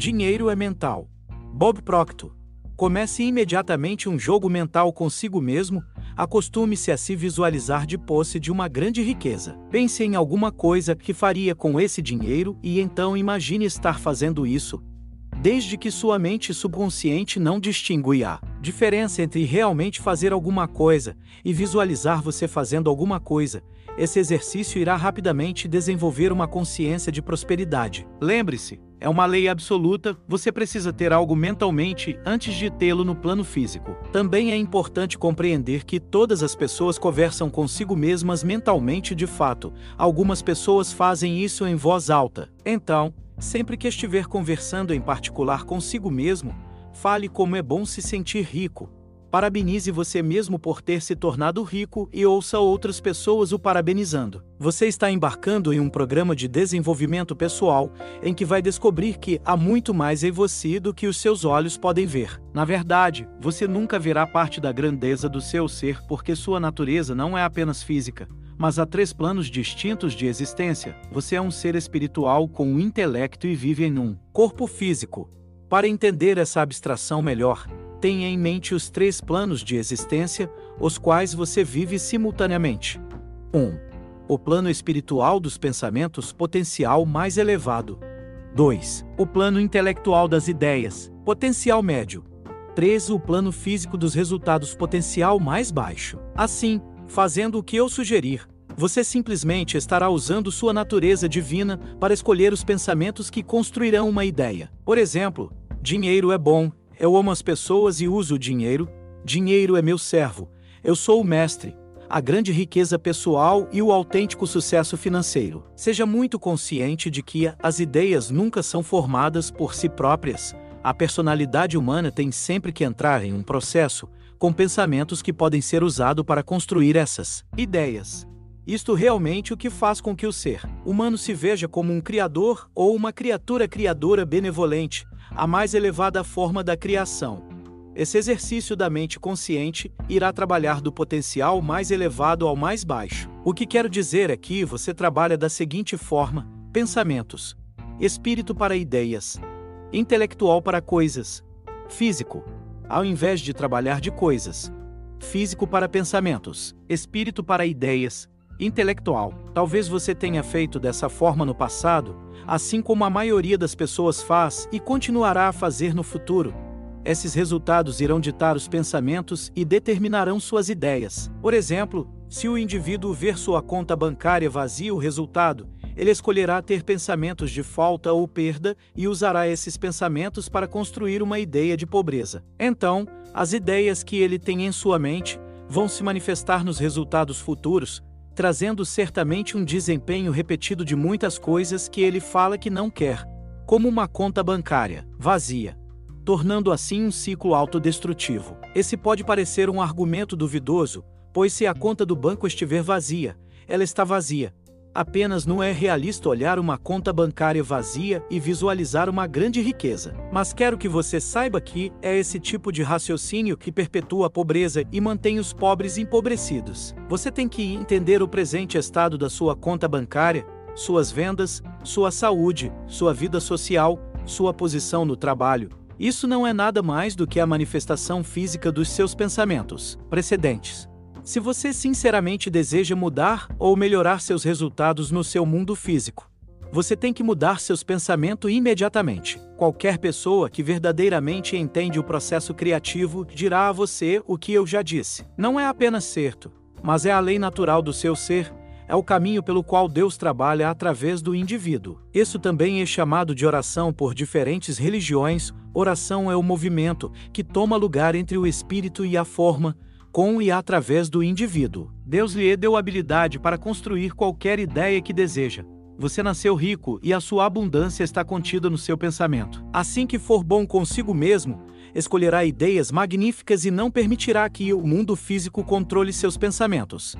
Dinheiro é mental. Bob Proctor. Comece imediatamente um jogo mental consigo mesmo, acostume-se a se visualizar de posse de uma grande riqueza. Pense em alguma coisa que faria com esse dinheiro e então imagine estar fazendo isso, desde que sua mente subconsciente não distingue a diferença entre realmente fazer alguma coisa e visualizar você fazendo alguma coisa. Esse exercício irá rapidamente desenvolver uma consciência de prosperidade. Lembre-se, é uma lei absoluta, você precisa ter algo mentalmente antes de tê-lo no plano físico. Também é importante compreender que todas as pessoas conversam consigo mesmas mentalmente de fato. Algumas pessoas fazem isso em voz alta. Então, Sempre que estiver conversando em particular consigo mesmo, fale como é bom se sentir rico. Parabenize você mesmo por ter se tornado rico e ouça outras pessoas o parabenizando. Você está embarcando em um programa de desenvolvimento pessoal em que vai descobrir que há muito mais em você do que os seus olhos podem ver. Na verdade, você nunca verá parte da grandeza do seu ser porque sua natureza não é apenas física mas há três planos distintos de existência. Você é um ser espiritual com um intelecto e vive em um corpo físico. Para entender essa abstração melhor, tenha em mente os três planos de existência, os quais você vive simultaneamente. 1. Um, o plano espiritual dos pensamentos potencial mais elevado. 2. O plano intelectual das ideias, potencial médio. 3. O plano físico dos resultados potencial mais baixo. Assim, fazendo o que eu sugerir, você simplesmente estará usando sua natureza divina para escolher os pensamentos que construirão uma ideia. Por exemplo, dinheiro é bom, eu amo as pessoas e uso o dinheiro, dinheiro é meu servo, eu sou o mestre, a grande riqueza pessoal e o autêntico sucesso financeiro. Seja muito consciente de que as ideias nunca são formadas por si próprias. A personalidade humana tem sempre que entrar em um processo com pensamentos que podem ser usados para construir essas ideias. Isto realmente o que faz com que o ser humano se veja como um criador ou uma criatura criadora benevolente, a mais elevada forma da criação. Esse exercício da mente consciente irá trabalhar do potencial mais elevado ao mais baixo. O que quero dizer é que você trabalha da seguinte forma: pensamentos, espírito para ideias, intelectual para coisas, físico, ao invés de trabalhar de coisas, físico para pensamentos, espírito para ideias, intelectual. Talvez você tenha feito dessa forma no passado, assim como a maioria das pessoas faz e continuará a fazer no futuro. Esses resultados irão ditar os pensamentos e determinarão suas ideias. Por exemplo, se o indivíduo ver sua conta bancária vazia, o resultado, ele escolherá ter pensamentos de falta ou perda e usará esses pensamentos para construir uma ideia de pobreza. Então, as ideias que ele tem em sua mente vão se manifestar nos resultados futuros, trazendo certamente um desempenho repetido de muitas coisas que ele fala que não quer, como uma conta bancária vazia, tornando assim um ciclo autodestrutivo. Esse pode parecer um argumento duvidoso, pois se a conta do banco estiver vazia, ela está vazia, Apenas não é realista olhar uma conta bancária vazia e visualizar uma grande riqueza. Mas quero que você saiba que é esse tipo de raciocínio que perpetua a pobreza e mantém os pobres empobrecidos. Você tem que entender o presente estado da sua conta bancária, suas vendas, sua saúde, sua vida social, sua posição no trabalho. Isso não é nada mais do que a manifestação física dos seus pensamentos precedentes. Se você sinceramente deseja mudar ou melhorar seus resultados no seu mundo físico, você tem que mudar seus pensamentos imediatamente. Qualquer pessoa que verdadeiramente entende o processo criativo dirá a você o que eu já disse. Não é apenas certo, mas é a lei natural do seu ser, é o caminho pelo qual Deus trabalha através do indivíduo. Isso também é chamado de oração por diferentes religiões. Oração é o movimento que toma lugar entre o espírito e a forma, com e através do indivíduo. Deus lhe deu habilidade para construir qualquer ideia que deseja. Você nasceu rico e a sua abundância está contida no seu pensamento. Assim que for bom consigo mesmo, escolherá ideias magníficas e não permitirá que o mundo físico controle seus pensamentos.